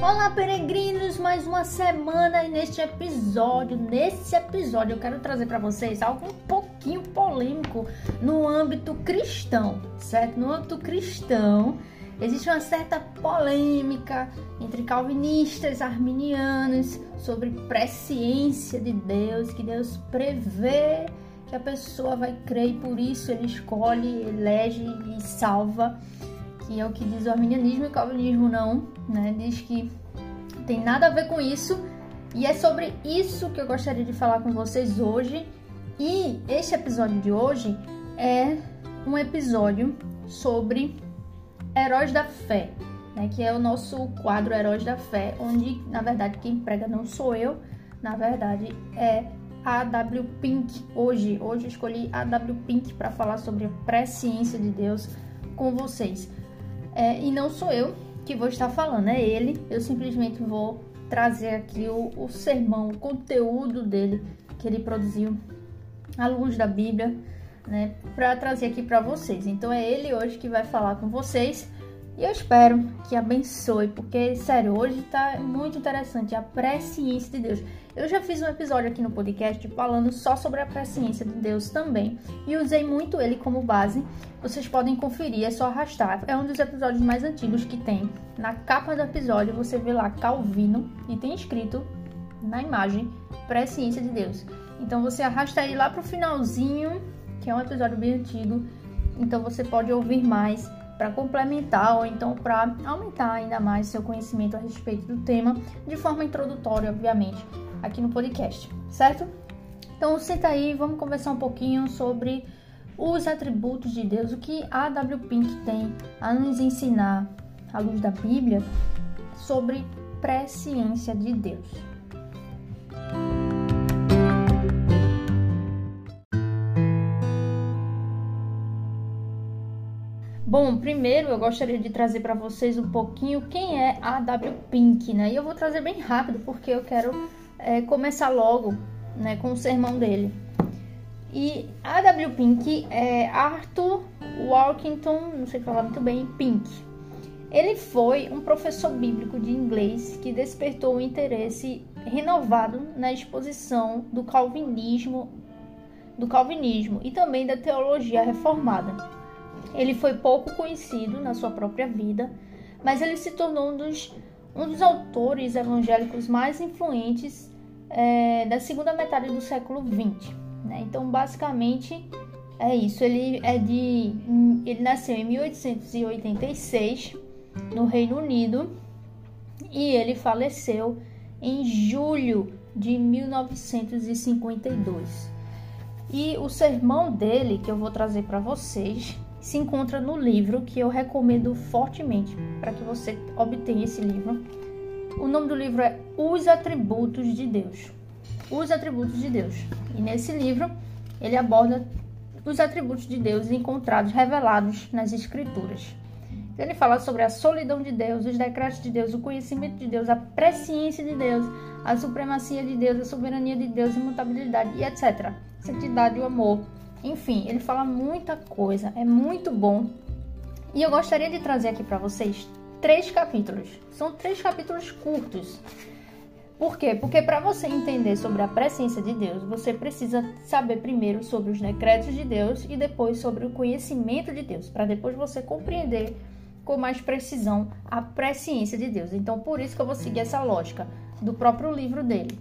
Olá, peregrinos! Mais uma semana e neste episódio, nesse episódio, eu quero trazer para vocês algo um pouquinho polêmico no âmbito cristão, certo? No âmbito cristão, existe uma certa polêmica entre calvinistas, arminianos sobre presciência de Deus, que Deus prevê que a pessoa vai crer e por isso ele escolhe, elege e salva que é o que diz o arminianismo e o calvinismo não, né? Diz que tem nada a ver com isso e é sobre isso que eu gostaria de falar com vocês hoje. E este episódio de hoje é um episódio sobre heróis da fé, né? Que é o nosso quadro Heróis da Fé, onde na verdade quem prega não sou eu, na verdade é a W Pink. Hoje, hoje eu escolhi a W Pink para falar sobre a presciência de Deus com vocês. É, e não sou eu que vou estar falando, é ele. Eu simplesmente vou trazer aqui o, o sermão, o conteúdo dele que ele produziu à luz da Bíblia, né, para trazer aqui para vocês. Então é ele hoje que vai falar com vocês e eu espero que abençoe, porque, sério, hoje tá muito interessante a presciência de Deus. Eu já fiz um episódio aqui no podcast falando só sobre a presciência de Deus também e usei muito ele como base. Vocês podem conferir, é só arrastar. É um dos episódios mais antigos que tem. Na capa do episódio você vê lá Calvino e tem escrito na imagem presciência de Deus. Então você arrasta aí lá pro finalzinho, que é um episódio bem antigo. Então você pode ouvir mais para complementar ou então para aumentar ainda mais seu conhecimento a respeito do tema, de forma introdutória, obviamente, aqui no podcast, certo? Então senta aí, vamos conversar um pouquinho sobre os atributos de Deus, o que a W. Pink tem a nos ensinar à luz da Bíblia sobre presciência de Deus. Bom, primeiro eu gostaria de trazer para vocês um pouquinho quem é a W Pink, né? E eu vou trazer bem rápido porque eu quero é, começar logo, né, com o sermão dele. E a W Pink é Arthur Walkington, não sei falar muito bem, Pink. Ele foi um professor bíblico de inglês que despertou o interesse renovado na exposição do calvinismo, do calvinismo e também da teologia reformada. Ele foi pouco conhecido na sua própria vida, mas ele se tornou um dos, um dos autores evangélicos mais influentes é, da segunda metade do século XX. Né? Então, basicamente, é isso. Ele é de, ele nasceu em 1886 no Reino Unido e ele faleceu em julho de 1952. E o sermão dele que eu vou trazer para vocês se encontra no livro que eu recomendo fortemente para que você obtenha esse livro. O nome do livro é Os Atributos de Deus. Os Atributos de Deus. E nesse livro ele aborda os atributos de Deus encontrados, revelados nas Escrituras. Ele fala sobre a solidão de Deus, os decretos de Deus, o conhecimento de Deus, a presciência de Deus, a supremacia de Deus, a soberania de Deus, a imutabilidade e etc. Santidade o amor, enfim, ele fala muita coisa, é muito bom. E eu gostaria de trazer aqui para vocês três capítulos. São três capítulos curtos. Por quê? Porque para você entender sobre a presciência de Deus, você precisa saber primeiro sobre os decretos de Deus e depois sobre o conhecimento de Deus, para depois você compreender com mais precisão a presciência de Deus. Então, por isso que eu vou seguir essa lógica do próprio livro dele,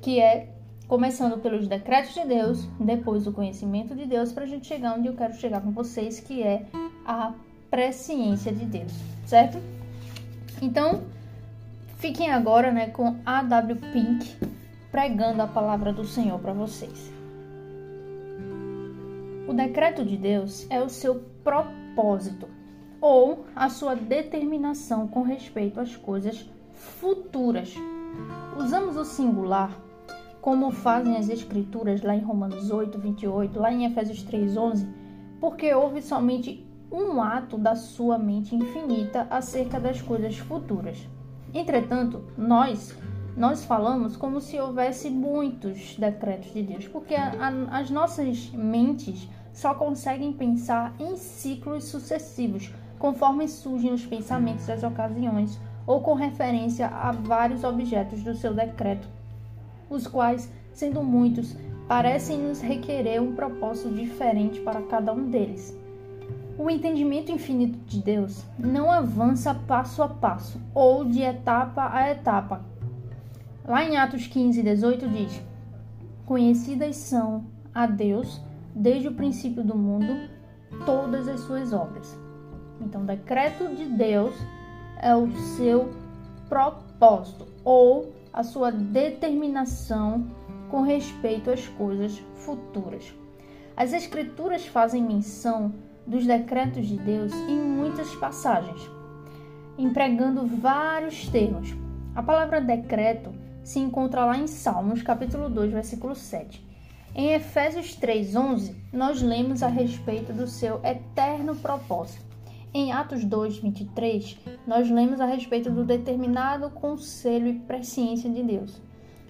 que é começando pelos decretos de Deus, depois o conhecimento de Deus, para a gente chegar onde eu quero chegar com vocês, que é a presciência de Deus, certo? Então, fiquem agora né, com a W. Pink pregando a palavra do Senhor para vocês. O decreto de Deus é o seu propósito ou a sua determinação com respeito às coisas futuras. Usamos o singular como fazem as escrituras lá em Romanos 8, 28, lá em Efésios 3, 11, porque houve somente um ato da sua mente infinita acerca das coisas futuras. Entretanto, nós nós falamos como se houvesse muitos decretos de Deus, porque a, a, as nossas mentes só conseguem pensar em ciclos sucessivos, conforme surgem os pensamentos, as ocasiões ou com referência a vários objetos do seu decreto, os quais, sendo muitos, parecem nos requerer um propósito diferente para cada um deles. O entendimento infinito de Deus não avança passo a passo ou de etapa a etapa. Lá em Atos 15, 18 diz: Conhecidas são a Deus desde o princípio do mundo todas as suas obras. Então, o decreto de Deus é o seu propósito ou a sua determinação com respeito às coisas futuras. As Escrituras fazem menção dos decretos de Deus em muitas passagens, empregando vários termos. A palavra decreto se encontra lá em Salmos, capítulo 2, versículo 7. Em Efésios 3:11, nós lemos a respeito do seu eterno propósito. Em Atos 2:23, nós lemos a respeito do determinado conselho e presciência de Deus.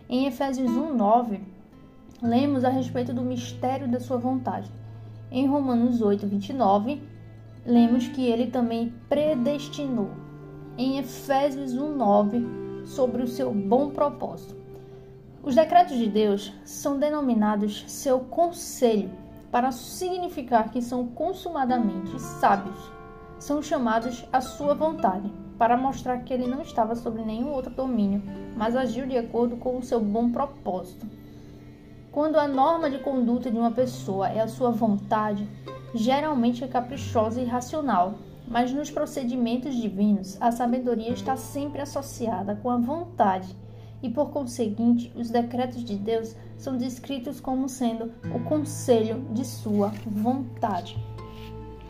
Em Efésios 1:9, lemos a respeito do mistério da sua vontade. Em Romanos 8:29, lemos que ele também predestinou. Em Efésios 1:9, sobre o seu bom propósito. Os decretos de Deus são denominados seu conselho para significar que são consumadamente sábios. São chamados à sua vontade, para mostrar que ele não estava sob nenhum outro domínio, mas agiu de acordo com o seu bom propósito. Quando a norma de conduta de uma pessoa é a sua vontade, geralmente é caprichosa e irracional, mas nos procedimentos divinos, a sabedoria está sempre associada com a vontade e, por conseguinte, os decretos de Deus são descritos como sendo o conselho de sua vontade.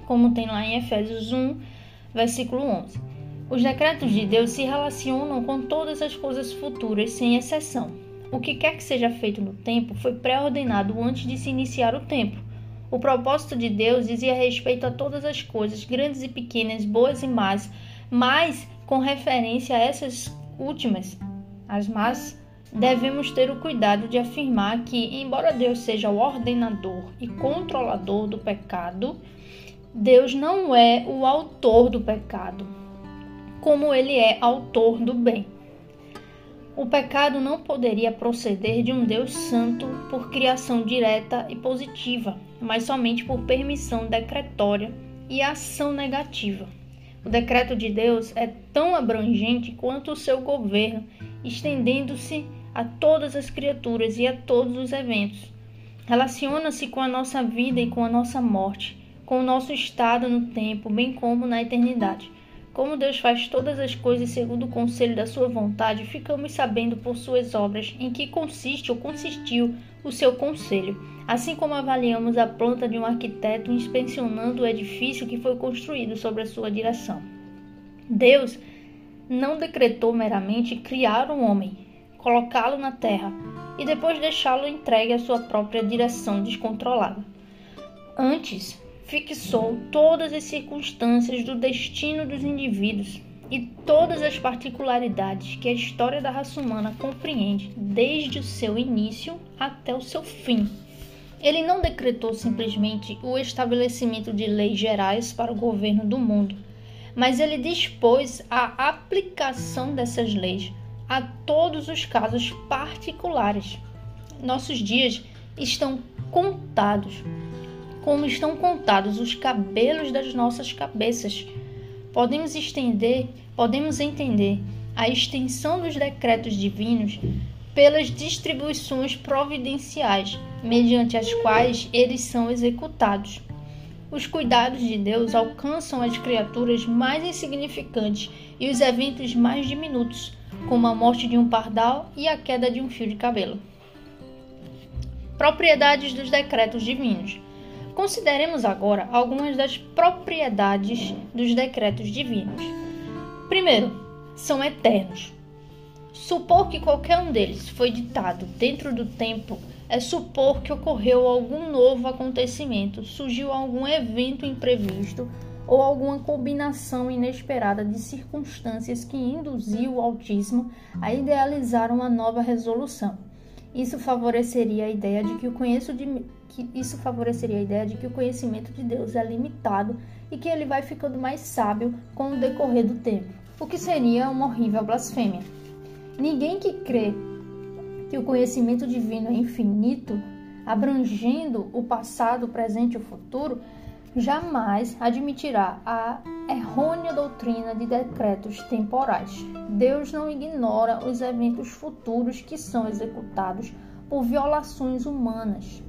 Como tem lá em Efésios 1, versículo 11. Os decretos de Deus se relacionam com todas as coisas futuras, sem exceção. O que quer que seja feito no tempo foi pré-ordenado antes de se iniciar o tempo. O propósito de Deus dizia respeito a todas as coisas, grandes e pequenas, boas e más, mas com referência a essas últimas, as más, devemos ter o cuidado de afirmar que, embora Deus seja o ordenador e controlador do pecado, Deus não é o autor do pecado, como ele é autor do bem. O pecado não poderia proceder de um Deus santo por criação direta e positiva, mas somente por permissão decretória e ação negativa. O decreto de Deus é tão abrangente quanto o seu governo, estendendo-se a todas as criaturas e a todos os eventos. Relaciona-se com a nossa vida e com a nossa morte, com o nosso estado no tempo, bem como na eternidade. Como Deus faz todas as coisas segundo o conselho da sua vontade, ficamos sabendo por suas obras em que consiste ou consistiu o seu conselho, assim como avaliamos a planta de um arquiteto inspecionando o edifício que foi construído sob a sua direção. Deus não decretou meramente criar um homem, colocá-lo na terra e depois deixá-lo entregue à sua própria direção descontrolada. Antes, fixou todas as circunstâncias do destino dos indivíduos e todas as particularidades que a história da raça humana compreende desde o seu início até o seu fim. Ele não decretou simplesmente o estabelecimento de leis gerais para o governo do mundo, mas ele dispôs a aplicação dessas leis a todos os casos particulares. Nossos dias estão contados, como estão contados os cabelos das nossas cabeças podemos estender, podemos entender a extensão dos decretos divinos pelas distribuições providenciais, mediante as quais eles são executados. Os cuidados de Deus alcançam as criaturas mais insignificantes e os eventos mais diminutos, como a morte de um pardal e a queda de um fio de cabelo. Propriedades dos decretos divinos. Consideremos agora algumas das propriedades dos decretos divinos. Primeiro, são eternos. Supor que qualquer um deles foi ditado dentro do tempo é supor que ocorreu algum novo acontecimento, surgiu algum evento imprevisto ou alguma combinação inesperada de circunstâncias que induziu o autismo a idealizar uma nova resolução. Isso favoreceria a ideia de que o que isso favoreceria a ideia de que o conhecimento de Deus é limitado e que ele vai ficando mais sábio com o decorrer do tempo. o que seria uma horrível blasfêmia. Ninguém que crê que o conhecimento divino é infinito, abrangendo o passado, o presente e o futuro, jamais admitirá a errônea doutrina de decretos temporais. Deus não ignora os eventos futuros que são executados por violações humanas.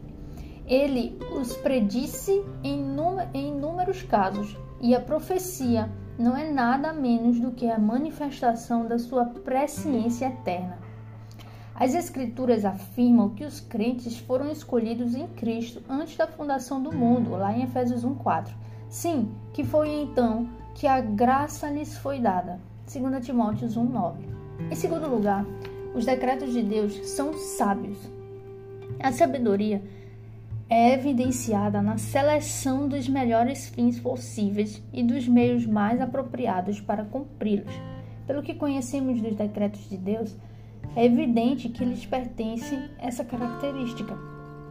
Ele os predisse em, inúmeros casos, e a profecia não é nada menos do que a manifestação da sua presciência eterna. As Escrituras afirmam que os crentes foram escolhidos em Cristo antes da fundação do mundo, lá em Efésios 1,4. Sim, que foi então que a graça lhes foi dada, 2 Timóteo 1,9. Em segundo lugar, os decretos de Deus são sábios. A sabedoria é evidenciada na seleção dos melhores fins possíveis e dos meios mais apropriados para cumpri-los. Pelo que conhecemos dos decretos de Deus, é evidente que lhes pertence essa característica.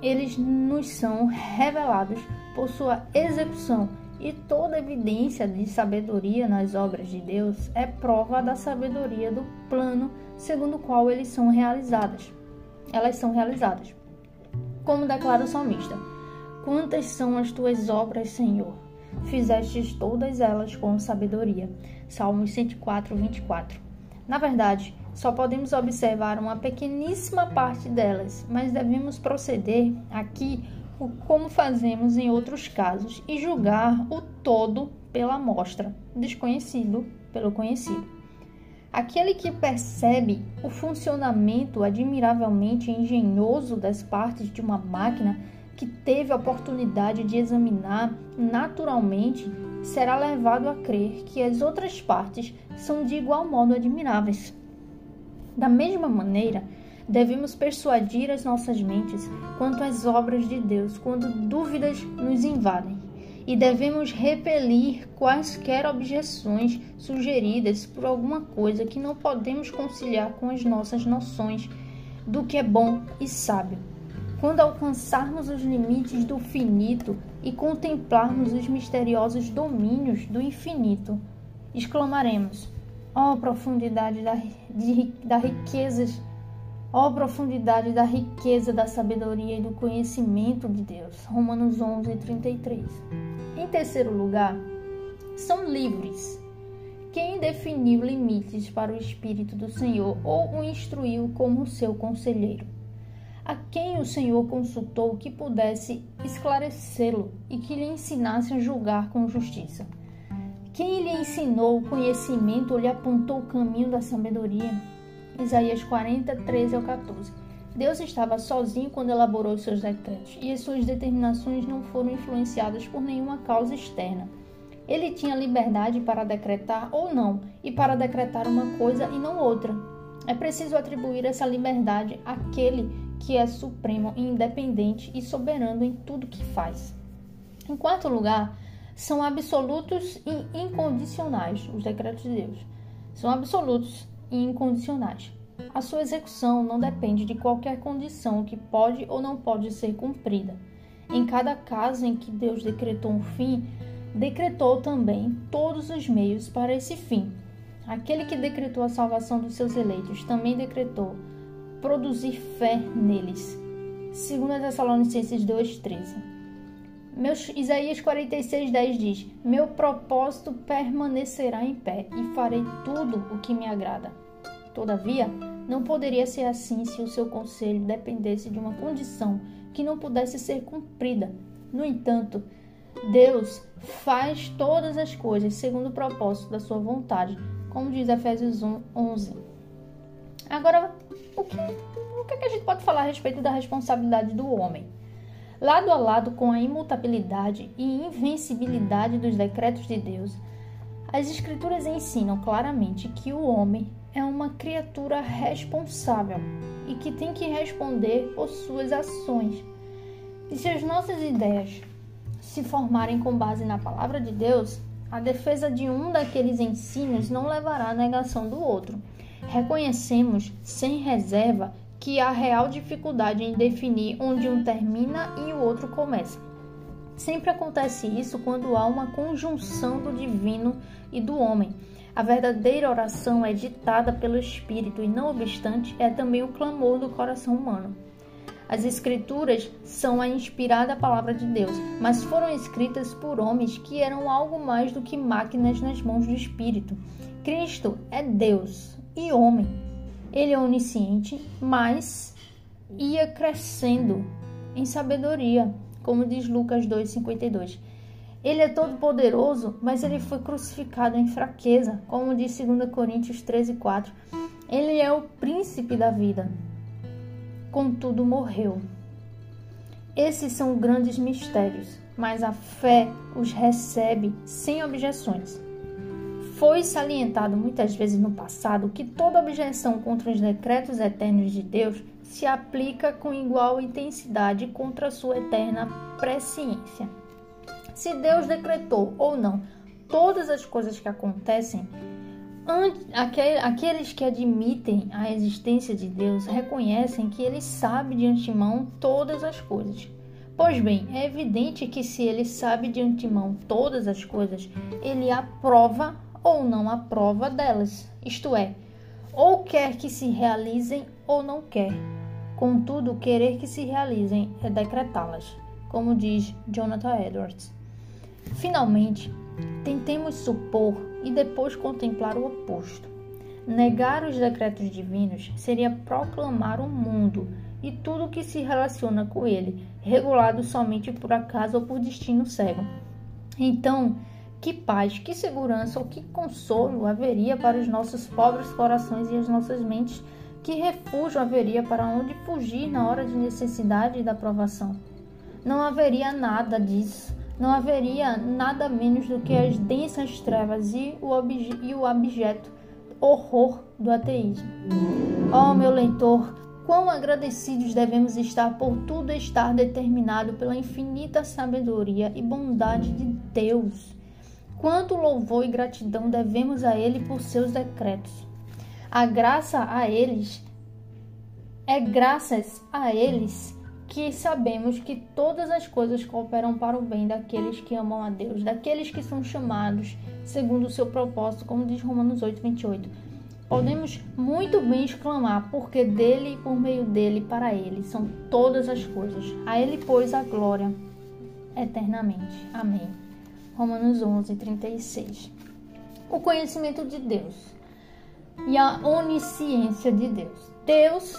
Eles nos são revelados por sua execução e toda evidência de sabedoria nas obras de Deus é prova da sabedoria do plano segundo o qual eles são realizadas. Elas são realizadas. Como declara o salmista: Quantas são as tuas obras, Senhor? Fizestes todas elas com sabedoria. Salmos 104, 24. Na verdade, só podemos observar uma pequeníssima parte delas, mas devemos proceder aqui como fazemos em outros casos e julgar o todo pela amostra, desconhecido pelo conhecido. Aquele que percebe o funcionamento admiravelmente engenhoso das partes de uma máquina que teve a oportunidade de examinar naturalmente será levado a crer que as outras partes são de igual modo admiráveis. Da mesma maneira, devemos persuadir as nossas mentes quanto às obras de Deus quando dúvidas nos invadem. E devemos repelir quaisquer objeções sugeridas por alguma coisa que não podemos conciliar com as nossas noções do que é bom e sábio. Quando alcançarmos os limites do finito e contemplarmos os misteriosos domínios do infinito, exclamaremos: Ó oh, profundidade da, de, da riquezas, ó oh, profundidade da riqueza da sabedoria e do conhecimento de Deus. Romanos 11, 33. Em terceiro lugar, são livres. Quem definiu limites para o Espírito do Senhor ou o instruiu como seu conselheiro? A quem o Senhor consultou que pudesse esclarecê-lo e que lhe ensinasse a julgar com justiça? Quem lhe ensinou o conhecimento ou lhe apontou o caminho da sabedoria? Isaías 40, 13 ao 14. Deus estava sozinho quando elaborou seus decretos e as suas determinações não foram influenciadas por nenhuma causa externa. Ele tinha liberdade para decretar ou não e para decretar uma coisa e não outra. É preciso atribuir essa liberdade àquele que é supremo, independente e soberano em tudo que faz. Em quarto lugar, são absolutos e incondicionais. Os decretos de Deus são absolutos e incondicionais. A sua execução não depende de qualquer condição que pode ou não pode ser cumprida. Em cada caso em que Deus decretou um fim, decretou também todos os meios para esse fim. Aquele que decretou a salvação dos seus eleitos também decretou produzir fé neles. 2 Tessalonicenses 2,13 meus, Isaías 46, 10 diz: Meu propósito permanecerá em pé e farei tudo o que me agrada. Todavia, não poderia ser assim se o seu conselho dependesse de uma condição que não pudesse ser cumprida. No entanto, Deus faz todas as coisas segundo o propósito da sua vontade, como diz Efésios 1, 11. Agora, o que, o que a gente pode falar a respeito da responsabilidade do homem? Lado a lado com a imutabilidade e invencibilidade dos decretos de Deus, as Escrituras ensinam claramente que o homem é uma criatura responsável e que tem que responder por suas ações. E se as nossas ideias se formarem com base na palavra de Deus, a defesa de um daqueles ensinos não levará à negação do outro. Reconhecemos sem reserva que há real dificuldade em definir onde um termina e o outro começa. Sempre acontece isso quando há uma conjunção do divino e do homem. A verdadeira oração é ditada pelo Espírito e, não obstante, é também o clamor do coração humano. As Escrituras são a inspirada palavra de Deus, mas foram escritas por homens que eram algo mais do que máquinas nas mãos do Espírito. Cristo é Deus e homem. Ele é onisciente, mas ia crescendo em sabedoria como diz Lucas 2,52. Ele é todo poderoso, mas ele foi crucificado em fraqueza, como diz 2 Coríntios 13,4. Ele é o príncipe da vida, contudo morreu. Esses são grandes mistérios, mas a fé os recebe sem objeções. Foi salientado muitas vezes no passado que toda objeção contra os decretos eternos de Deus se aplica com igual intensidade contra a sua eterna presciência. Se Deus decretou ou não todas as coisas que acontecem, aqueles que admitem a existência de Deus reconhecem que ele sabe de antemão todas as coisas. Pois bem, é evidente que se ele sabe de antemão todas as coisas, ele aprova ou não aprova delas, isto é, ou quer que se realizem ou não quer. Contudo, querer que se realizem é decretá-las, como diz Jonathan Edwards. Finalmente, tentemos supor e depois contemplar o oposto. Negar os decretos divinos seria proclamar o mundo e tudo que se relaciona com ele, regulado somente por acaso ou por destino cego. Então, que paz, que segurança ou que consolo haveria para os nossos pobres corações e as nossas mentes que refúgio haveria para onde fugir na hora de necessidade e da provação? Não haveria nada disso. Não haveria nada menos do que as densas trevas e o, e o abjeto horror do ateísmo. Oh, meu leitor, quão agradecidos devemos estar por tudo estar determinado pela infinita sabedoria e bondade de Deus. Quanto louvor e gratidão devemos a Ele por seus decretos. A graça a eles é graças a eles que sabemos que todas as coisas cooperam para o bem daqueles que amam a Deus, daqueles que são chamados segundo o seu propósito, como diz Romanos 8, 28. Podemos muito bem exclamar, porque dele e por meio dele, para ele, são todas as coisas. A ele, pois, a glória eternamente. Amém. Romanos 11, 36. O conhecimento de Deus e a onisciência de Deus. Deus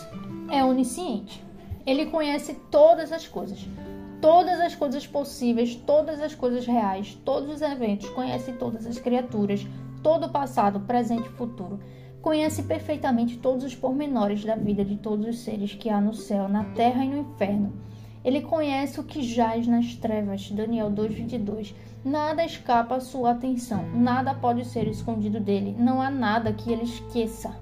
é onisciente. Ele conhece todas as coisas, todas as coisas possíveis, todas as coisas reais, todos os eventos, conhece todas as criaturas, todo o passado, presente e futuro. Conhece perfeitamente todos os pormenores da vida de todos os seres que há no céu, na terra e no inferno. Ele conhece o que jaz nas trevas. Daniel 2:22. Nada escapa à sua atenção, nada pode ser escondido dele, não há nada que ele esqueça.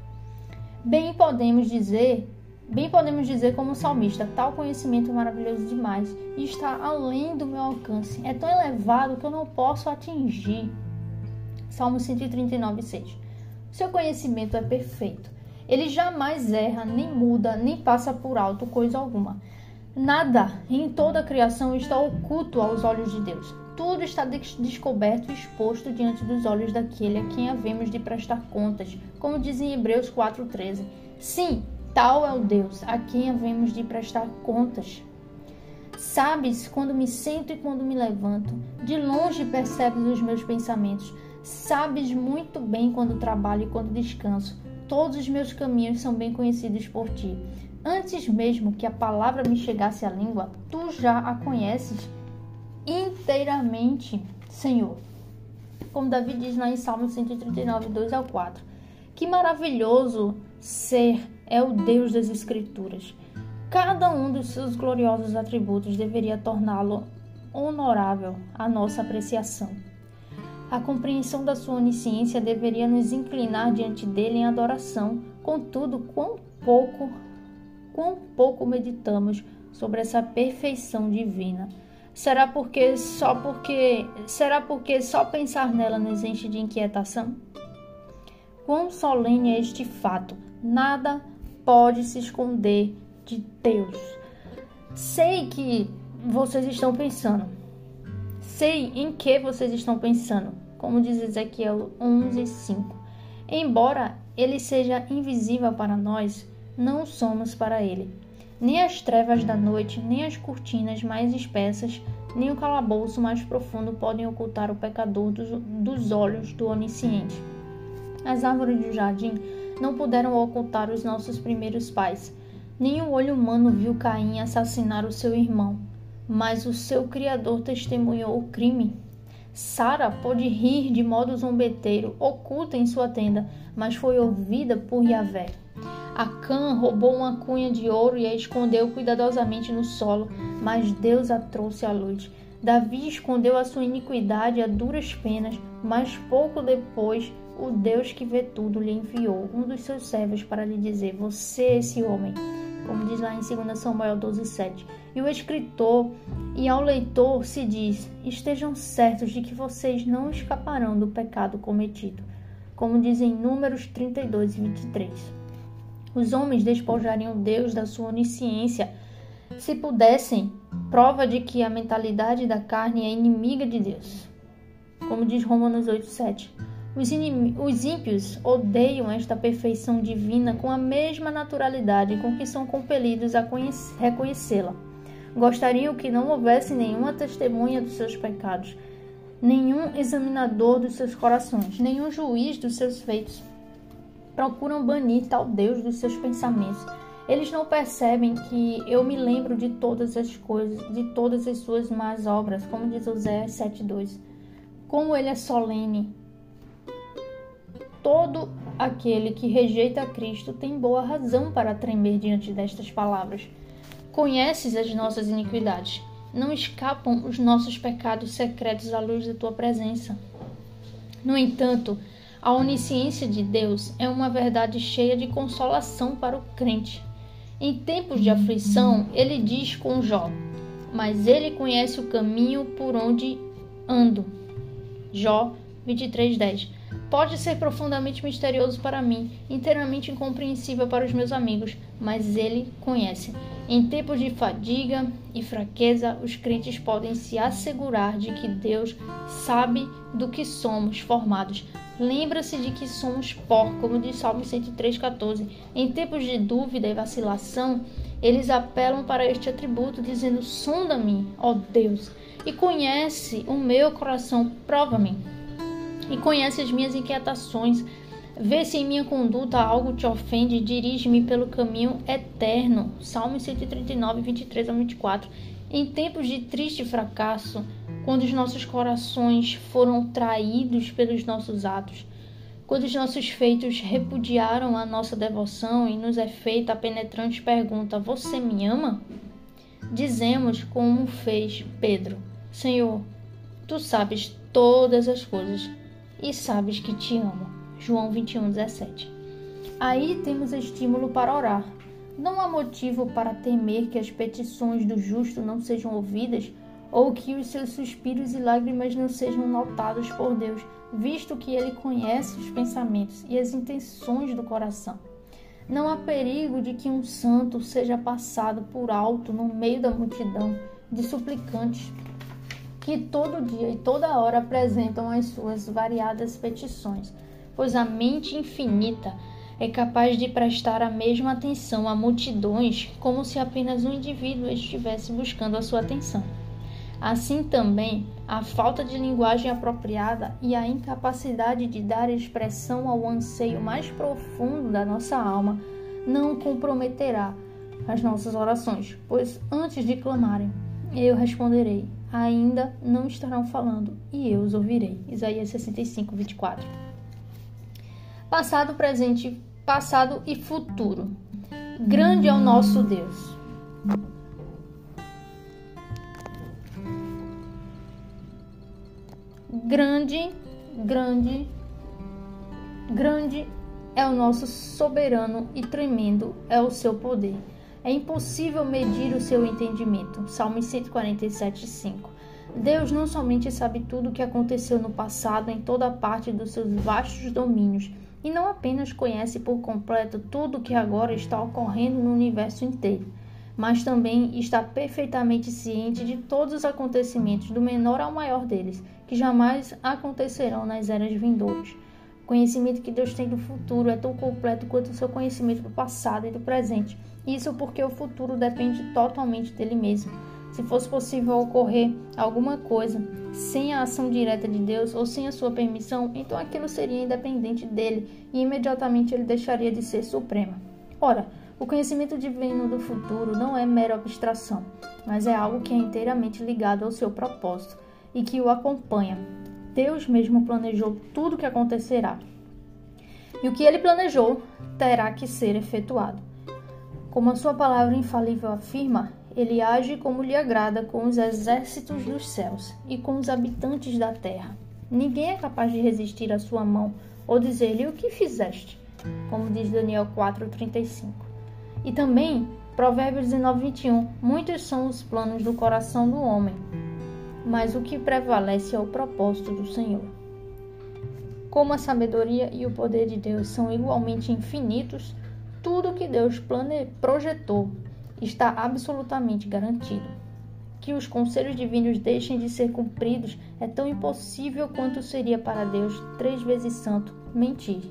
Bem podemos dizer, bem podemos dizer como salmista, tal conhecimento é maravilhoso demais e está além do meu alcance. É tão elevado que eu não posso atingir. Salmo 139:6. Seu conhecimento é perfeito. Ele jamais erra, nem muda, nem passa por alto coisa alguma. Nada em toda a criação está oculto aos olhos de Deus tudo está descoberto e exposto diante dos olhos daquele a quem havemos de prestar contas, como diz em Hebreus 4,13. Sim, tal é o Deus a quem havemos de prestar contas. Sabes quando me sento e quando me levanto, de longe percebes os meus pensamentos. Sabes muito bem quando trabalho e quando descanso. Todos os meus caminhos são bem conhecidos por ti. Antes mesmo que a palavra me chegasse à língua, tu já a conheces inteiramente, Senhor. Como Davi diz lá em Salmo 139, 2 ao 4. Que maravilhoso ser é o Deus das Escrituras. Cada um dos seus gloriosos atributos deveria torná-lo honorável à nossa apreciação. A compreensão da sua onisciência deveria nos inclinar diante dele em adoração. Contudo, quão pouco, quão pouco meditamos sobre essa perfeição divina. Será porque só porque será porque só pensar nela nos enche de inquietação? Quão solene é este fato? Nada pode se esconder de Deus. Sei que vocês estão pensando, sei em que vocês estão pensando, como diz Ezequiel 11, 5. Embora ele seja invisível para nós, não somos para ele. Nem as trevas da noite, nem as cortinas mais espessas, nem o calabouço mais profundo podem ocultar o pecador dos, dos olhos do onisciente. As árvores do jardim não puderam ocultar os nossos primeiros pais. Nem o olho humano viu Caim assassinar o seu irmão, mas o seu Criador testemunhou o crime. Sara pôde rir de modo zombeteiro, oculta em sua tenda, mas foi ouvida por Yahvé. Acã roubou uma cunha de ouro e a escondeu cuidadosamente no solo, mas Deus a trouxe à luz. Davi escondeu a sua iniquidade a duras penas, mas pouco depois o Deus que vê tudo lhe enviou um dos seus servos para lhe dizer: Você é esse homem, como diz lá em 2 Samuel 12,7. E o escritor e ao leitor se diz: Estejam certos de que vocês não escaparão do pecado cometido, como diz em Números 32 e 23. Os homens despojariam Deus da sua onisciência se pudessem, prova de que a mentalidade da carne é inimiga de Deus. Como diz Romanos 8,7. Os, os ímpios odeiam esta perfeição divina com a mesma naturalidade com que são compelidos a reconhecê-la. Gostariam que não houvesse nenhuma testemunha dos seus pecados, nenhum examinador dos seus corações, nenhum juiz dos seus feitos procuram banir tal Deus dos seus pensamentos. Eles não percebem que eu me lembro de todas as coisas, de todas as suas más obras, como diz Oséias 7:2. Como ele é solene. Todo aquele que rejeita Cristo tem boa razão para tremer diante destas palavras. Conheces as nossas iniquidades. Não escapam os nossos pecados secretos à luz da tua presença. No entanto, a onisciência de Deus é uma verdade cheia de consolação para o crente. Em tempos de aflição, ele diz com Jó: Mas ele conhece o caminho por onde ando. Jó 23:10. Pode ser profundamente misterioso para mim, inteiramente incompreensível para os meus amigos, mas ele conhece. Em tempos de fadiga e fraqueza, os crentes podem se assegurar de que Deus sabe do que somos formados, Lembra-se de que somos pó, como diz Salmo 103,14. Em tempos de dúvida e vacilação, eles apelam para este atributo, dizendo: Sonda-me, ó Deus, e conhece o meu coração, prova-me, e conhece as minhas inquietações. Vê se em minha conduta algo te ofende, dirige-me pelo caminho eterno. Salmo 139, 23 a 24. Em tempos de triste fracasso, quando os nossos corações foram traídos pelos nossos atos, quando os nossos feitos repudiaram a nossa devoção e nos é feita a penetrante pergunta: Você me ama? Dizemos como fez Pedro: Senhor, tu sabes todas as coisas e sabes que te amo. João 21, 17. Aí temos estímulo para orar. Não há motivo para temer que as petições do justo não sejam ouvidas ou que os seus suspiros e lágrimas não sejam notados por Deus, visto que Ele conhece os pensamentos e as intenções do coração. Não há perigo de que um santo seja passado por alto no meio da multidão de suplicantes que todo dia e toda hora apresentam as suas variadas petições, pois a mente infinita é capaz de prestar a mesma atenção a multidões como se apenas um indivíduo estivesse buscando a sua atenção. Assim também, a falta de linguagem apropriada e a incapacidade de dar expressão ao anseio mais profundo da nossa alma não comprometerá as nossas orações, pois antes de clamarem, eu responderei, ainda não estarão falando e eu os ouvirei. Isaías 65, 24. Passado, presente, passado e futuro. Grande é o nosso Deus. Grande, grande, grande é o nosso soberano e tremendo é o seu poder. É impossível medir o seu entendimento. Salmo 147, 5. Deus não somente sabe tudo o que aconteceu no passado em toda parte dos seus vastos domínios, e não apenas conhece por completo tudo o que agora está ocorrendo no universo inteiro, mas também está perfeitamente ciente de todos os acontecimentos, do menor ao maior deles, que jamais acontecerão nas eras vindouras. O conhecimento que Deus tem do futuro é tão completo quanto o seu conhecimento do passado e do presente. Isso porque o futuro depende totalmente dele mesmo. Se fosse possível ocorrer alguma coisa sem a ação direta de Deus ou sem a sua permissão, então aquilo seria independente dele e imediatamente ele deixaria de ser supremo. Ora, o conhecimento divino do futuro não é mera abstração, mas é algo que é inteiramente ligado ao seu propósito e que o acompanha. Deus mesmo planejou tudo o que acontecerá. E o que ele planejou terá que ser efetuado. Como a sua palavra infalível afirma, ele age como lhe agrada com os exércitos dos céus e com os habitantes da terra. Ninguém é capaz de resistir à sua mão ou dizer-lhe o que fizeste, como diz Daniel 4:35. E também Provérbios 19:21. Muitos são os planos do coração do homem, mas o que prevalece é o propósito do Senhor. Como a sabedoria e o poder de Deus são igualmente infinitos, tudo que Deus plane... projetou está absolutamente garantido. Que os conselhos divinos deixem de ser cumpridos é tão impossível quanto seria para Deus, três vezes santo, mentir.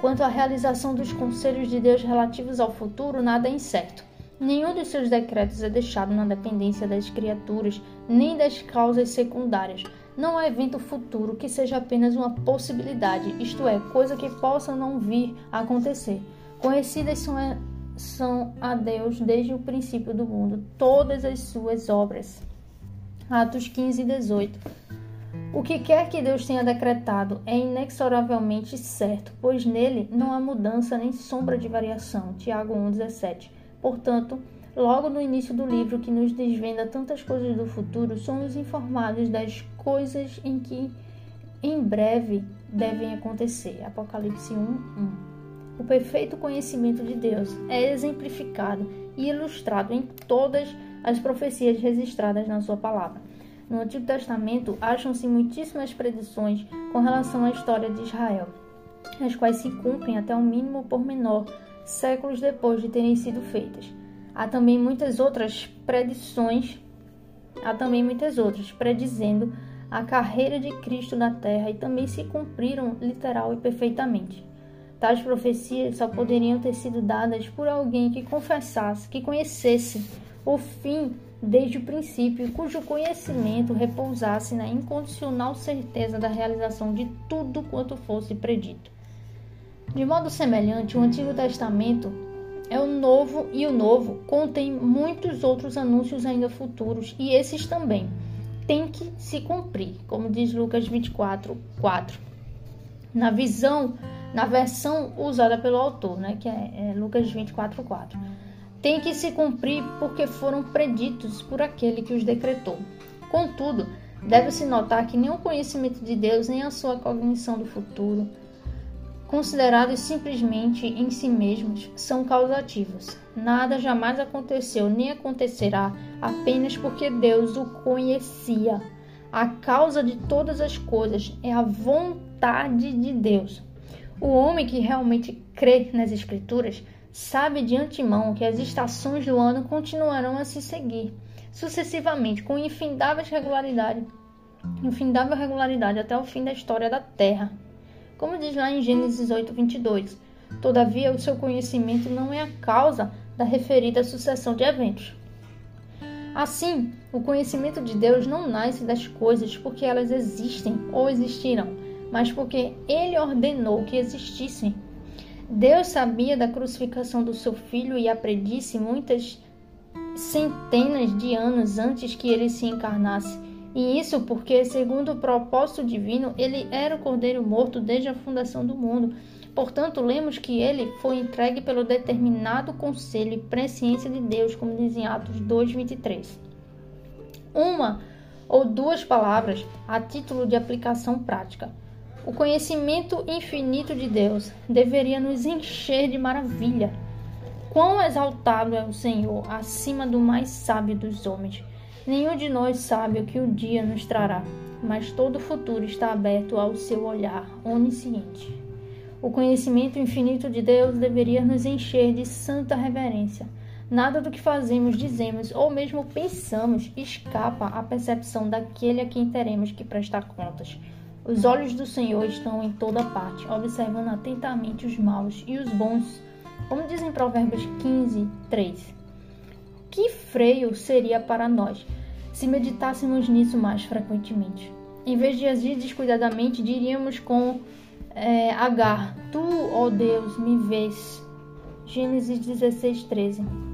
Quanto à realização dos conselhos de Deus relativos ao futuro, nada é incerto. Nenhum dos seus decretos é deixado na dependência das criaturas, nem das causas secundárias. Não há evento futuro que seja apenas uma possibilidade, isto é, coisa que possa não vir a acontecer. Conhecidas são são a Deus desde o princípio do mundo, todas as suas obras. Atos 15 e 18. O que quer que Deus tenha decretado é inexoravelmente certo, pois nele não há mudança nem sombra de variação. Tiago 1,17. Portanto, logo no início do livro que nos desvenda tantas coisas do futuro, somos informados das coisas em que em breve devem acontecer. Apocalipse 1, 1. O perfeito conhecimento de Deus é exemplificado e ilustrado em todas as profecias registradas na sua palavra. No Antigo Testamento acham-se muitíssimas predições com relação à história de Israel, as quais se cumprem até o mínimo pormenor séculos depois de terem sido feitas. Há também muitas outras predições, há também muitas outras predizendo a carreira de Cristo na terra e também se cumpriram literal e perfeitamente. Tais profecias só poderiam ter sido dadas por alguém que confessasse, que conhecesse o fim desde o princípio, cujo conhecimento repousasse na incondicional certeza da realização de tudo quanto fosse predito. De modo semelhante, o Antigo Testamento é o novo e o novo contém muitos outros anúncios ainda futuros e esses também têm que se cumprir, como diz Lucas 24, 4. Na visão na versão usada pelo autor, né, que é, é Lucas 24:4. Tem que se cumprir porque foram preditos por aquele que os decretou. Contudo, deve-se notar que nem o conhecimento de Deus nem a sua cognição do futuro, considerados simplesmente em si mesmos, são causativos. Nada jamais aconteceu nem acontecerá apenas porque Deus o conhecia. A causa de todas as coisas é a vontade de Deus. O homem que realmente crê nas Escrituras sabe de antemão que as estações do ano continuarão a se seguir sucessivamente com infindável regularidade, infindável regularidade até o fim da história da Terra. Como diz lá em Gênesis 8:22. Todavia, o seu conhecimento não é a causa da referida sucessão de eventos. Assim, o conhecimento de Deus não nasce das coisas porque elas existem ou existirão, mas porque ele ordenou que existissem. Deus sabia da crucificação do seu filho e a predisse muitas centenas de anos antes que ele se encarnasse. E isso porque, segundo o propósito divino, ele era o cordeiro morto desde a fundação do mundo. Portanto, lemos que ele foi entregue pelo determinado conselho e presciência de Deus, como diz em Atos 2:23. Uma ou duas palavras a título de aplicação prática. O conhecimento infinito de Deus deveria nos encher de maravilha. Quão exaltado é o Senhor acima do mais sábio dos homens. Nenhum de nós sabe o que o dia nos trará, mas todo o futuro está aberto ao seu olhar onisciente. O conhecimento infinito de Deus deveria nos encher de santa reverência. Nada do que fazemos, dizemos ou mesmo pensamos escapa à percepção daquele a quem teremos que prestar contas. Os olhos do Senhor estão em toda parte, observando atentamente os maus e os bons. Como dizem Provérbios 15, 3. Que freio seria para nós se meditássemos nisso mais frequentemente? Em vez de agir descuidadamente, diríamos com é, Agar: Tu, ó Deus, me vês. Gênesis 16, 13.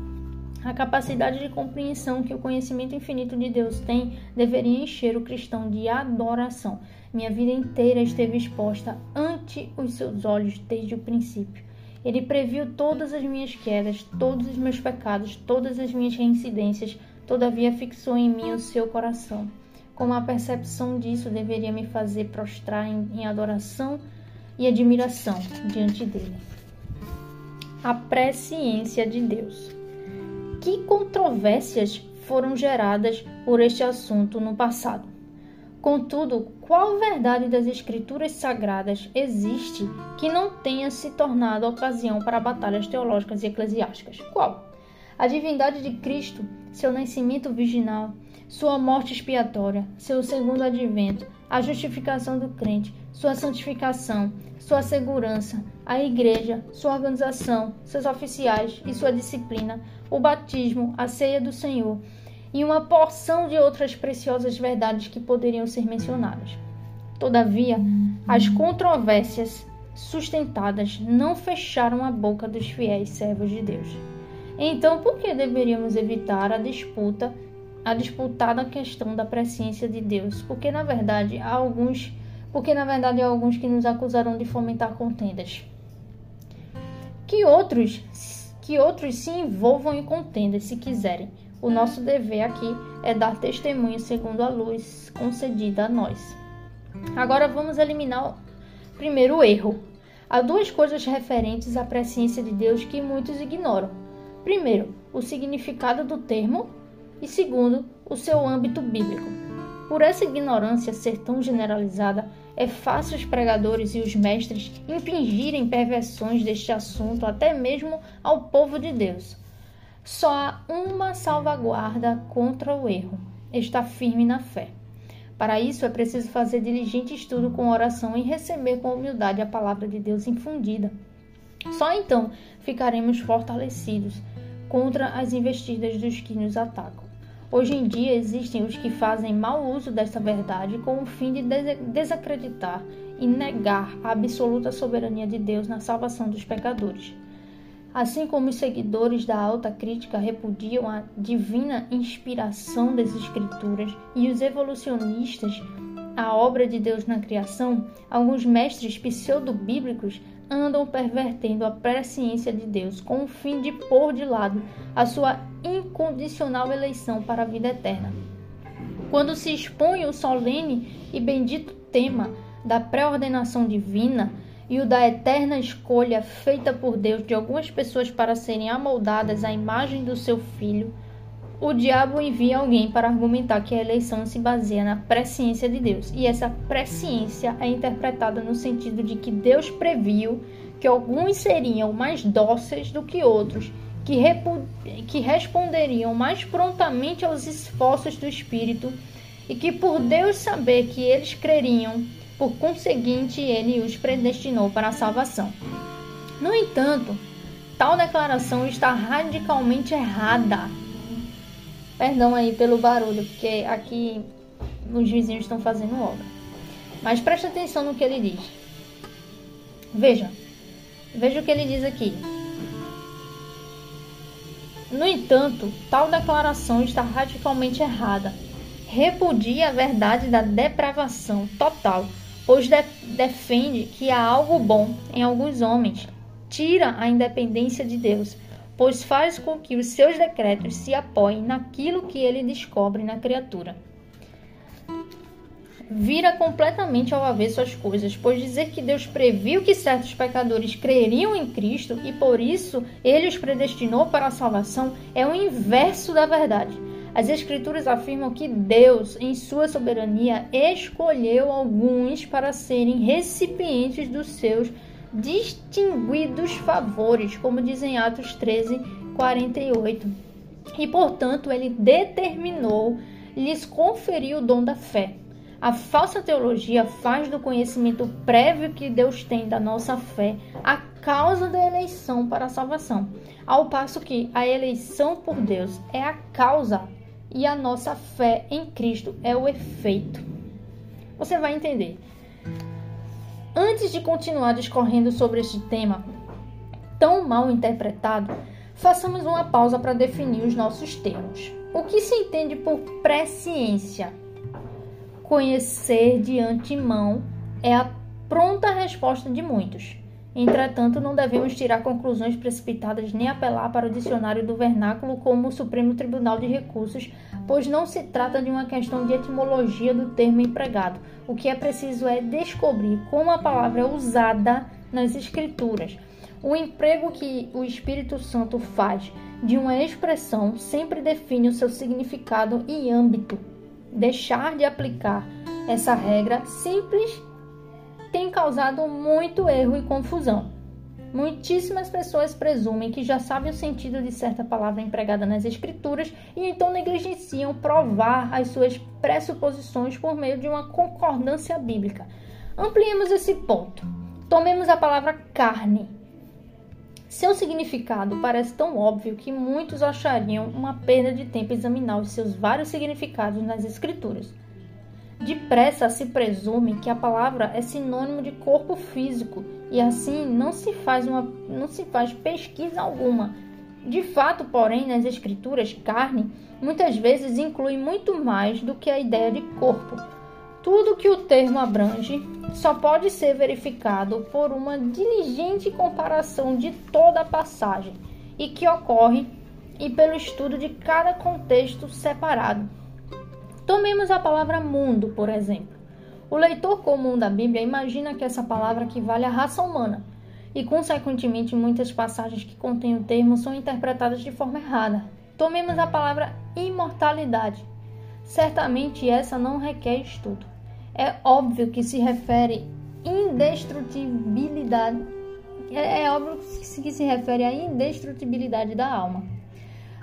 A capacidade de compreensão que o conhecimento infinito de Deus tem deveria encher o cristão de adoração. Minha vida inteira esteve exposta ante os seus olhos desde o princípio. Ele previu todas as minhas quedas, todos os meus pecados, todas as minhas reincidências, todavia fixou em mim o seu coração. Como a percepção disso deveria me fazer prostrar em, em adoração e admiração diante dele. A presciência de Deus. Que controvérsias foram geradas por este assunto no passado? Contudo, qual verdade das Escrituras Sagradas existe que não tenha se tornado ocasião para batalhas teológicas e eclesiásticas? Qual? A divindade de Cristo, seu nascimento virginal, sua morte expiatória, seu segundo advento, a justificação do crente, sua santificação, sua segurança, a igreja, sua organização, seus oficiais e sua disciplina, o batismo, a ceia do Senhor e uma porção de outras preciosas verdades que poderiam ser mencionadas. Todavia, as controvérsias sustentadas não fecharam a boca dos fiéis servos de Deus. Então, por que deveríamos evitar a disputa, a disputada questão da presciência de Deus? Porque na verdade há alguns, porque na verdade há alguns que nos acusarão de fomentar contendas. Que outros, que outros se envolvam em contendas se quiserem, o nosso dever aqui é dar testemunho segundo a luz concedida a nós. Agora vamos eliminar o primeiro erro. Há duas coisas referentes à presciência de Deus que muitos ignoram. Primeiro, o significado do termo e segundo, o seu âmbito bíblico. Por essa ignorância ser tão generalizada, é fácil os pregadores e os mestres impingirem perversões deste assunto até mesmo ao povo de Deus. Só há uma salvaguarda contra o erro: estar firme na fé. Para isso é preciso fazer diligente estudo com oração e receber com humildade a palavra de Deus infundida. Só então ficaremos fortalecidos contra as investidas dos que nos atacam. Hoje em dia existem os que fazem mau uso desta verdade com o fim de desacreditar e negar a absoluta soberania de Deus na salvação dos pecadores. Assim como os seguidores da alta crítica repudiam a divina inspiração das Escrituras e os evolucionistas a obra de Deus na criação, alguns mestres pseudo-bíblicos andam pervertendo a presciência de Deus com o fim de pôr de lado a sua incondicional eleição para a vida eterna. Quando se expõe o solene e bendito tema da pré-ordenação divina, e o da eterna escolha feita por Deus de algumas pessoas para serem amoldadas à imagem do seu filho, o diabo envia alguém para argumentar que a eleição se baseia na presciência de Deus. E essa presciência é interpretada no sentido de que Deus previu que alguns seriam mais dóceis do que outros, que, que responderiam mais prontamente aos esforços do Espírito, e que por Deus saber que eles creriam por conseguinte, ele os predestinou para a salvação. No entanto, tal declaração está radicalmente errada. Perdão aí pelo barulho, porque aqui os vizinhos estão fazendo obra. Mas preste atenção no que ele diz. Veja, veja o que ele diz aqui. No entanto, tal declaração está radicalmente errada. Repudia a verdade da depravação total pois de defende que há algo bom em alguns homens, tira a independência de Deus, pois faz com que os seus decretos se apoiem naquilo que ele descobre na criatura. Vira completamente ao avesso as coisas, pois dizer que Deus previu que certos pecadores creriam em Cristo e por isso ele os predestinou para a salvação é o inverso da verdade. As Escrituras afirmam que Deus, em sua soberania, escolheu alguns para serem recipientes dos seus distinguidos favores, como dizem Atos 13, 48. E, portanto, ele determinou, lhes conferiu o dom da fé. A falsa teologia faz do conhecimento prévio que Deus tem da nossa fé a causa da eleição para a salvação, ao passo que a eleição por Deus é a causa e a nossa fé em Cristo é o efeito. Você vai entender. Antes de continuar discorrendo sobre este tema tão mal interpretado, façamos uma pausa para definir os nossos termos. O que se entende por presciência? Conhecer de antemão é a pronta resposta de muitos. Entretanto, não devemos tirar conclusões precipitadas nem apelar para o dicionário do vernáculo como o Supremo Tribunal de Recursos, pois não se trata de uma questão de etimologia do termo empregado. O que é preciso é descobrir como a palavra é usada nas Escrituras. O emprego que o Espírito Santo faz de uma expressão sempre define o seu significado e âmbito. Deixar de aplicar essa regra simples tem causado muito erro e confusão. Muitíssimas pessoas presumem que já sabem o sentido de certa palavra empregada nas Escrituras e então negligenciam provar as suas pressuposições por meio de uma concordância bíblica. Ampliemos esse ponto. Tomemos a palavra carne. Seu significado parece tão óbvio que muitos achariam uma perda de tempo examinar os seus vários significados nas Escrituras. Depressa se presume que a palavra é sinônimo de corpo físico e assim não se faz uma não se faz pesquisa alguma. De fato, porém, nas escrituras, carne muitas vezes inclui muito mais do que a ideia de corpo. Tudo que o termo abrange só pode ser verificado por uma diligente comparação de toda a passagem e que ocorre e pelo estudo de cada contexto separado. Tomemos a palavra mundo, por exemplo. O leitor comum da Bíblia imagina que essa palavra equivale à raça humana, e, consequentemente, muitas passagens que contêm o termo são interpretadas de forma errada. Tomemos a palavra imortalidade. Certamente essa não requer estudo. É óbvio que se refere indestrutibilidade. É, é óbvio que se refere à indestrutibilidade da alma.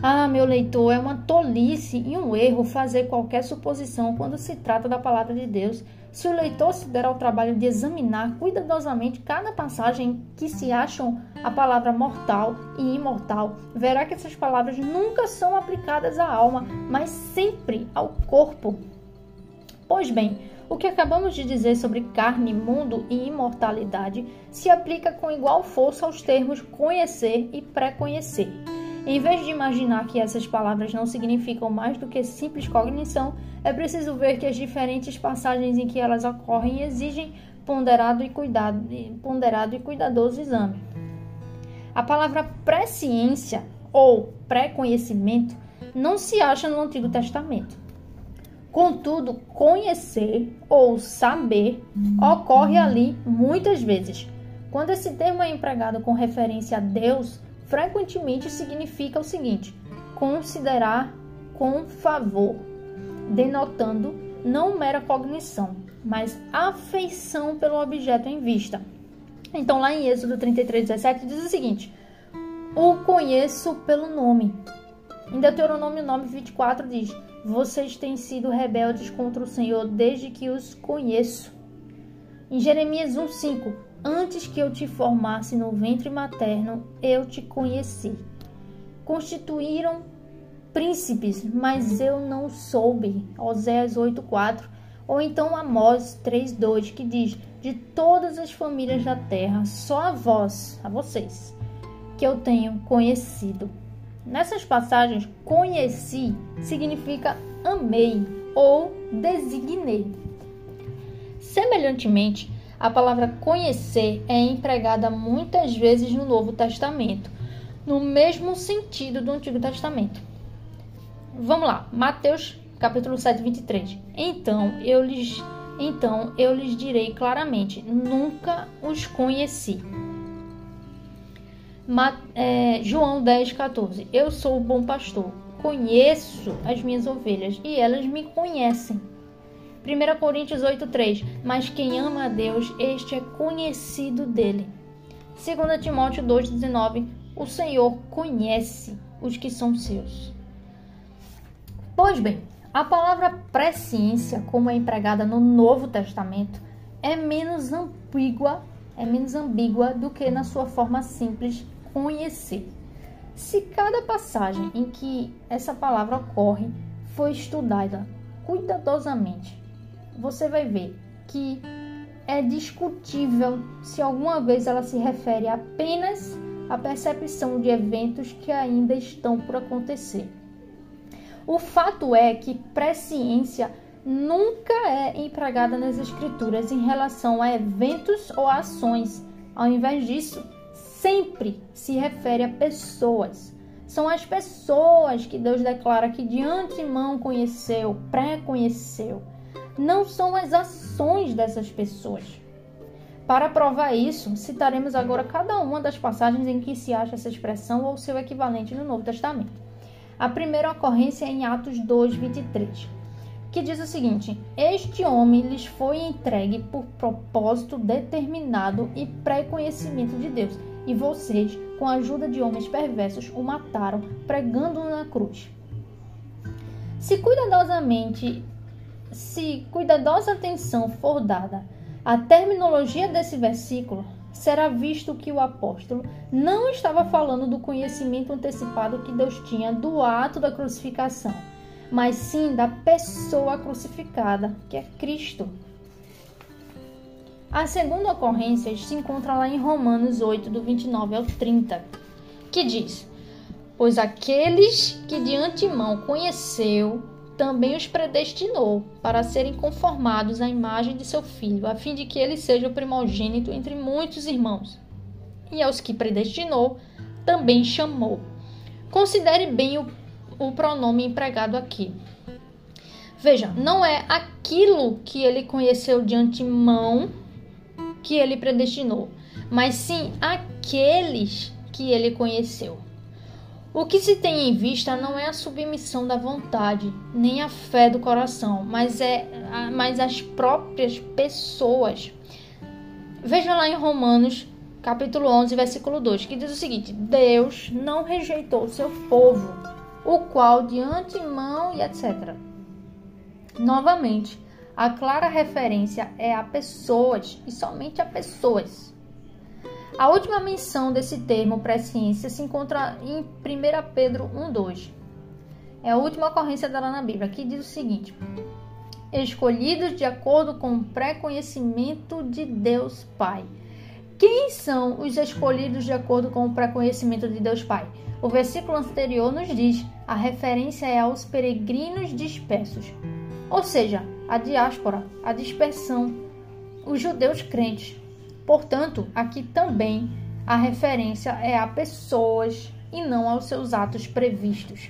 Ah, meu leitor, é uma tolice e um erro fazer qualquer suposição quando se trata da palavra de Deus. Se o leitor se der ao trabalho de examinar cuidadosamente cada passagem que se acham a palavra mortal e imortal, verá que essas palavras nunca são aplicadas à alma, mas sempre ao corpo. Pois bem, o que acabamos de dizer sobre carne, mundo e imortalidade se aplica com igual força aos termos conhecer e pré-conhecer. Em vez de imaginar que essas palavras não significam mais do que simples cognição, é preciso ver que as diferentes passagens em que elas ocorrem exigem ponderado e, cuidado, ponderado e cuidadoso exame. A palavra presciência ou pré-conhecimento não se acha no Antigo Testamento. Contudo, conhecer ou saber ocorre ali muitas vezes. Quando esse termo é empregado com referência a Deus, frequentemente significa o seguinte: considerar com favor, denotando não mera cognição, mas afeição pelo objeto em vista. Então, lá em Êxodo 33, 17, diz o seguinte: O conheço pelo nome. Em Deuteronômio 9, 24 diz: Vocês têm sido rebeldes contra o Senhor desde que os conheço. Em Jeremias 1, 5, Antes que eu te formasse no ventre materno, eu te conheci. Constituíram príncipes, mas eu não soube. Oséias 8:4 ou então Amós 3:2 que diz: De todas as famílias da terra, só a vós, a vocês, que eu tenho conhecido. Nessas passagens, conheci significa amei ou designei. Semelhantemente, a palavra conhecer é empregada muitas vezes no Novo Testamento, no mesmo sentido do Antigo Testamento. Vamos lá, Mateus capítulo 7, 23. Então eu lhes, então eu lhes direi claramente: nunca os conheci. Ma, é, João 10, 14. Eu sou o bom pastor, conheço as minhas ovelhas e elas me conhecem 1 Coríntios 8,3 Mas quem ama a Deus, este é conhecido dele. 2 Timóteo 2,19 o Senhor conhece os que são seus. Pois bem, a palavra presciência, como é empregada no Novo Testamento, é menos ambígua, é menos ambígua do que na sua forma simples conhecer. Se cada passagem em que essa palavra ocorre for estudada cuidadosamente, você vai ver que é discutível se alguma vez ela se refere apenas à percepção de eventos que ainda estão por acontecer. O fato é que presciência nunca é empregada nas escrituras em relação a eventos ou ações. Ao invés disso, sempre se refere a pessoas. São as pessoas que Deus declara que de antemão conheceu, pré-conheceu não são as ações dessas pessoas. Para provar isso, citaremos agora cada uma das passagens em que se acha essa expressão ou seu equivalente no Novo Testamento. A primeira ocorrência é em Atos 2, 23, que diz o seguinte: Este homem lhes foi entregue por propósito determinado e pré-conhecimento de Deus, e vocês, com a ajuda de homens perversos, o mataram, pregando-o na cruz. Se cuidadosamente se cuidadosa atenção for dada à terminologia desse versículo, será visto que o apóstolo não estava falando do conhecimento antecipado que Deus tinha do ato da crucificação, mas sim da pessoa crucificada, que é Cristo. A segunda ocorrência se encontra lá em Romanos 8, do 29 ao 30, que diz: Pois aqueles que de antemão conheceu, também os predestinou para serem conformados à imagem de seu filho, a fim de que ele seja o primogênito entre muitos irmãos. E aos que predestinou, também chamou. Considere bem o, o pronome empregado aqui. Veja, não é aquilo que ele conheceu de antemão que ele predestinou, mas sim aqueles que ele conheceu. O que se tem em vista não é a submissão da vontade, nem a fé do coração, mas, é, mas as próprias pessoas. Veja lá em Romanos, capítulo 11, versículo 2, que diz o seguinte: Deus não rejeitou o seu povo, o qual de antemão e etc. Novamente, a clara referência é a pessoas e somente a pessoas. A última menção desse termo presciência se encontra em 1 Pedro 1,2. É a última ocorrência dela na Bíblia, que diz o seguinte: Escolhidos de acordo com o pré-conhecimento de Deus Pai. Quem são os escolhidos de acordo com o pré-conhecimento de Deus Pai? O versículo anterior nos diz: a referência é aos peregrinos dispersos, ou seja, a diáspora, a dispersão, os judeus crentes. Portanto, aqui também a referência é a pessoas e não aos seus atos previstos.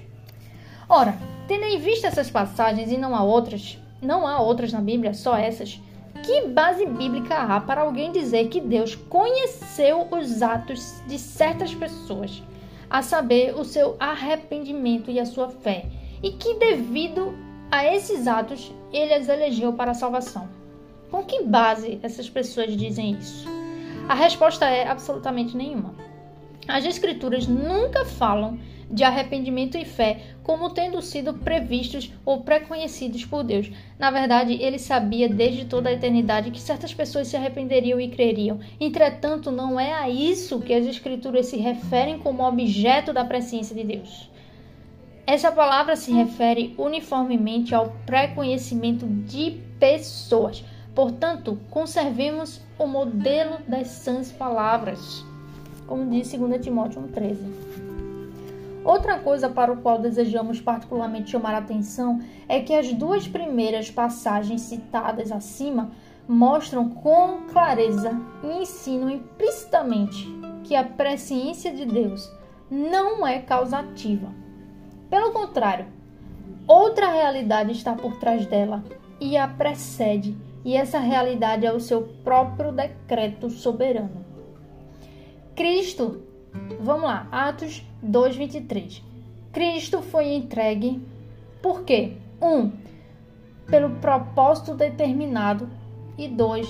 Ora, tendo em vista essas passagens e não há outras, não há outras na Bíblia, só essas, que base bíblica há para alguém dizer que Deus conheceu os atos de certas pessoas, a saber, o seu arrependimento e a sua fé, e que devido a esses atos ele as elegeu para a salvação? Com que base essas pessoas dizem isso? A resposta é absolutamente nenhuma. As Escrituras nunca falam de arrependimento e fé como tendo sido previstos ou preconhecidos por Deus. Na verdade, ele sabia desde toda a eternidade que certas pessoas se arrependeriam e creriam. Entretanto, não é a isso que as Escrituras se referem como objeto da presciência de Deus. Essa palavra se refere uniformemente ao preconhecimento de pessoas Portanto, conservemos o modelo das sãs palavras, como diz 2 Timóteo 1,13. Outra coisa para o qual desejamos particularmente chamar a atenção é que as duas primeiras passagens citadas acima mostram com clareza e ensinam implicitamente que a presciência de Deus não é causativa. Pelo contrário, outra realidade está por trás dela e a precede e essa realidade é o seu próprio decreto soberano. Cristo, vamos lá, Atos 2:23. Cristo foi entregue por quê? Um, pelo propósito determinado e dois,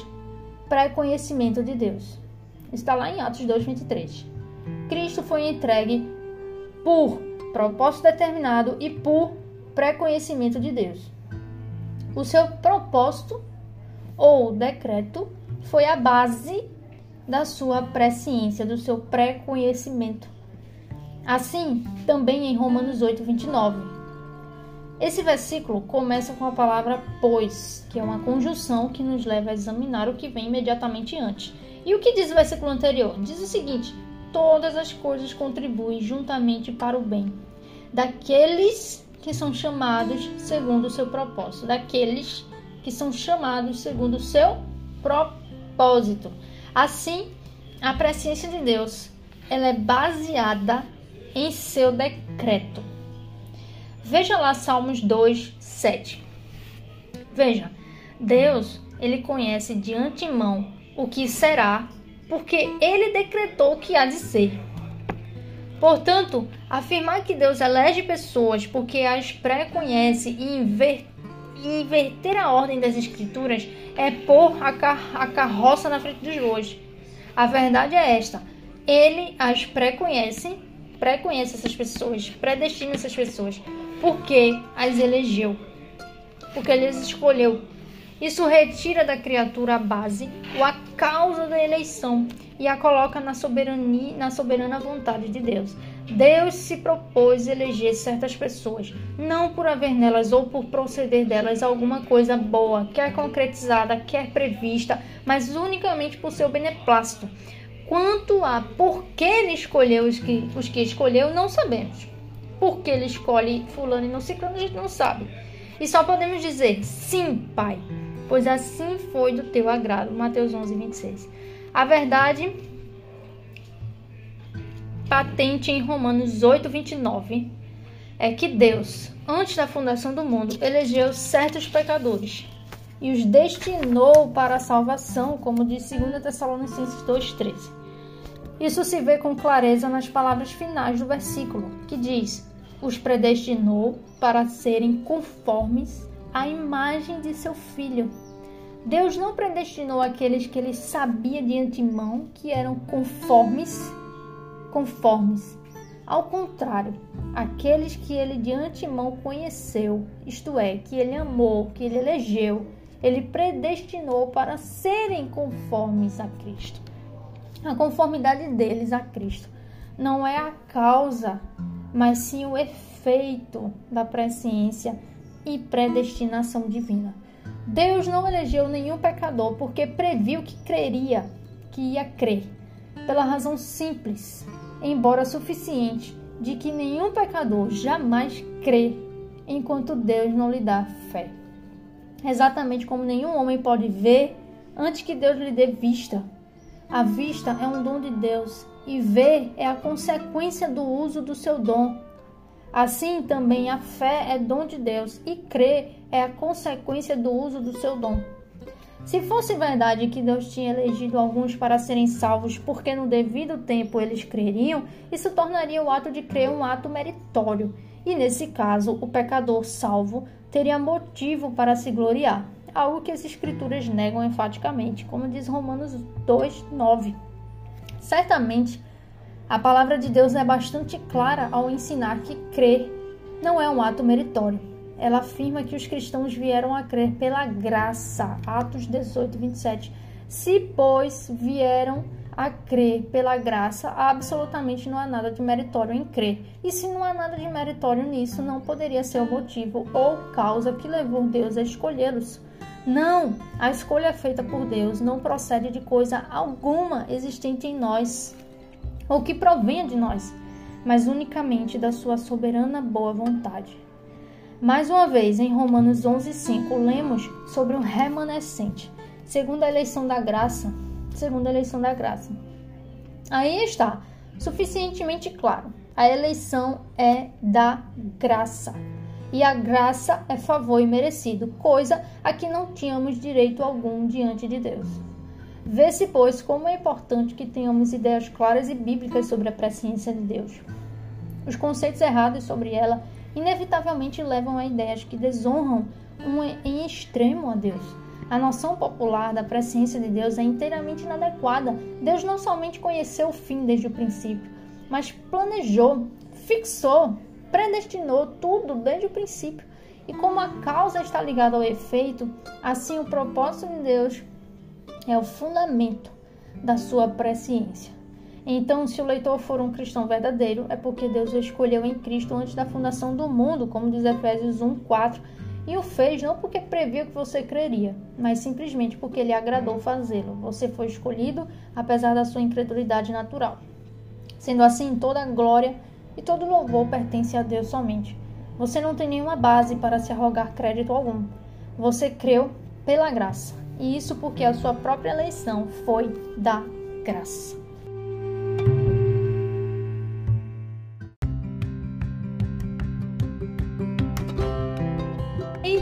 pré-conhecimento de Deus. Está lá em Atos 2:23. Cristo foi entregue por propósito determinado e por pré-conhecimento de Deus. O seu propósito ou decreto foi a base da sua presciência, do seu pré-conhecimento. Assim, também em Romanos 8, 29. Esse versículo começa com a palavra pois, que é uma conjunção que nos leva a examinar o que vem imediatamente antes. E o que diz o versículo anterior? Diz o seguinte: todas as coisas contribuem juntamente para o bem daqueles que são chamados segundo o seu propósito, daqueles que são chamados segundo o seu propósito. Assim, a presciência de Deus, ela é baseada em seu decreto. Veja lá Salmos 2, 7. Veja, Deus, ele conhece de antemão o que será, porque ele decretou que há de ser. Portanto, afirmar que Deus elege pessoas porque as pré-conhece e, inver inverter a ordem das escrituras é pôr a, car a carroça na frente dos bois. A verdade é esta: ele as pré-conhece, pré-conhece essas pessoas, predestina essas pessoas, porque as elegeu, porque ele as escolheu. Isso retira da criatura a base ou a causa da eleição e a coloca na soberania, na soberana vontade de Deus. Deus se propôs eleger certas pessoas, não por haver nelas ou por proceder delas alguma coisa boa, quer concretizada, quer prevista, mas unicamente por seu beneplácito. Quanto a por que ele escolheu os que, os que escolheu, não sabemos. Por que ele escolhe fulano e não ciclano, a gente não sabe. E só podemos dizer, sim, Pai, pois assim foi do teu agrado. Mateus 11, 26. A verdade patente em Romanos 8, 29 é que Deus, antes da fundação do mundo, elegeu certos pecadores e os destinou para a salvação, como diz 2 Tessalonicenses 2,13. Isso se vê com clareza nas palavras finais do versículo, que diz: Os predestinou para serem conformes à imagem de seu filho Deus não predestinou aqueles que ele sabia de antemão que eram conformes, conformes. Ao contrário, aqueles que ele de antemão conheceu, isto é, que ele amou, que ele elegeu, ele predestinou para serem conformes a Cristo. A conformidade deles a Cristo não é a causa, mas sim o efeito da presciência e predestinação divina. Deus não elegeu nenhum pecador porque previu que creria, que ia crer, pela razão simples, embora suficiente, de que nenhum pecador jamais crê enquanto Deus não lhe dá fé. Exatamente como nenhum homem pode ver antes que Deus lhe dê vista. A vista é um dom de Deus e ver é a consequência do uso do seu dom. Assim também a fé é dom de Deus e crer é a consequência do uso do seu dom. Se fosse verdade que Deus tinha elegido alguns para serem salvos porque no devido tempo eles creriam, isso tornaria o ato de crer um ato meritório, e nesse caso o pecador salvo teria motivo para se gloriar, algo que as escrituras negam enfaticamente, como diz Romanos 2:9. Certamente, a palavra de Deus é bastante clara ao ensinar que crer não é um ato meritório ela afirma que os cristãos vieram a crer pela graça. Atos 18, 27. Se, pois, vieram a crer pela graça, absolutamente não há nada de meritório em crer. E se não há nada de meritório nisso, não poderia ser o motivo ou causa que levou Deus a escolhê-los. Não, a escolha feita por Deus não procede de coisa alguma existente em nós ou que provenha de nós, mas unicamente da sua soberana boa vontade. Mais uma vez, em Romanos 11:5, lemos sobre um remanescente, segundo a eleição da graça, segundo a eleição da graça. Aí está, suficientemente claro. A eleição é da graça. E a graça é favor imerecido, coisa a que não tínhamos direito algum diante de Deus. Vê-se, pois, como é importante que tenhamos ideias claras e bíblicas sobre a presciência de Deus. Os conceitos errados sobre ela inevitavelmente levam a ideias que desonram um em extremo a Deus. A noção popular da presciência de Deus é inteiramente inadequada. Deus não somente conheceu o fim desde o princípio, mas planejou, fixou, predestinou tudo desde o princípio. E como a causa está ligada ao efeito, assim o propósito de Deus é o fundamento da sua presciência. Então, se o leitor for um cristão verdadeiro, é porque Deus o escolheu em Cristo antes da fundação do mundo, como diz Efésios 1, 4, e o fez não porque previu que você creria, mas simplesmente porque lhe agradou fazê-lo. Você foi escolhido apesar da sua incredulidade natural. Sendo assim, toda glória e todo louvor pertence a Deus somente. Você não tem nenhuma base para se arrogar crédito algum. Você creu pela graça. E isso porque a sua própria eleição foi da graça.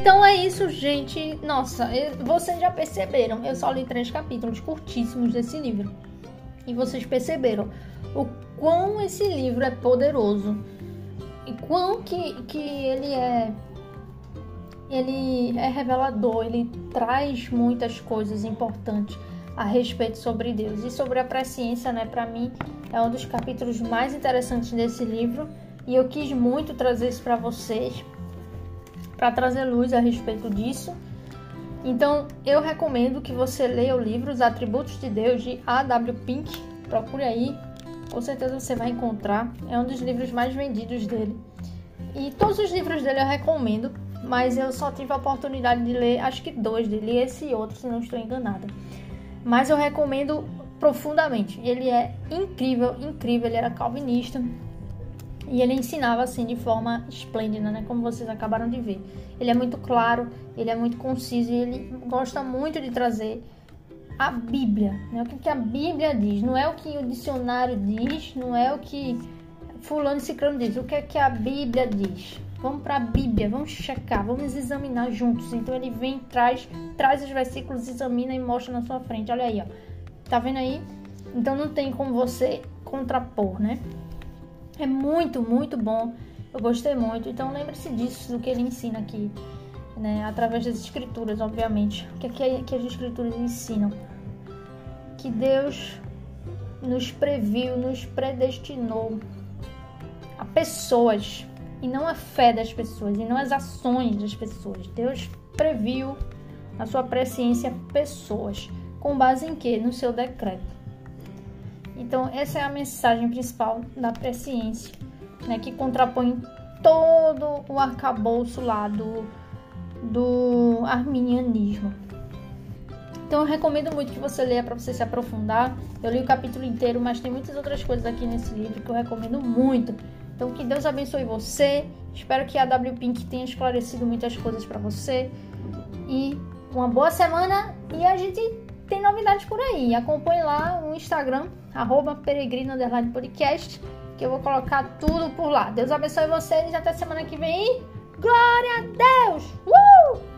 Então é isso, gente. Nossa, vocês já perceberam. Eu só li três capítulos curtíssimos desse livro. E vocês perceberam o quão esse livro é poderoso e quão que, que ele é ele é revelador, ele traz muitas coisas importantes a respeito sobre Deus e sobre a presciência, né? Para mim é um dos capítulos mais interessantes desse livro e eu quis muito trazer isso para vocês, para trazer luz a respeito disso. Então eu recomendo que você leia o livro Os Atributos de Deus de A.W. Pink. Procure aí, com certeza você vai encontrar. É um dos livros mais vendidos dele. E todos os livros dele eu recomendo, mas eu só tive a oportunidade de ler, acho que dois dele, esse e outro, se não estou enganada. Mas eu recomendo profundamente. Ele é incrível, incrível. Ele era calvinista e ele ensinava assim de forma esplêndida, né? Como vocês acabaram de ver. Ele é muito claro, ele é muito conciso e ele gosta muito de trazer a Bíblia, né? O que, a Bíblia diz, não é o que o dicionário diz, não é o que fulano e ciclano diz, o que é que a Bíblia diz. Vamos para a Bíblia, vamos checar, vamos examinar juntos. Então ele vem, traz, traz os versículos, examina e mostra na sua frente. Olha aí, ó. Tá vendo aí? Então não tem como você contrapor, né? É muito, muito bom. Eu gostei muito. Então lembre-se disso, do que ele ensina aqui, né? Através das escrituras, obviamente. O que, é que as escrituras ensinam? Que Deus nos previu, nos predestinou a pessoas e não a fé das pessoas e não as ações das pessoas. Deus previu a sua presciência pessoas com base em quê? No seu decreto. Então essa é a mensagem principal da presciência, né, que contrapõe todo o arcabouço lá do, do arminianismo. Então eu recomendo muito que você leia para você se aprofundar. Eu li o capítulo inteiro, mas tem muitas outras coisas aqui nesse livro que eu recomendo muito. Então que Deus abençoe você. Espero que a W Pink tenha esclarecido muitas coisas para você. E uma boa semana e a gente tem novidades por aí. Acompanhe lá o Instagram, arroba que eu vou colocar tudo por lá. Deus abençoe vocês e até semana que vem. Glória a Deus! Uh!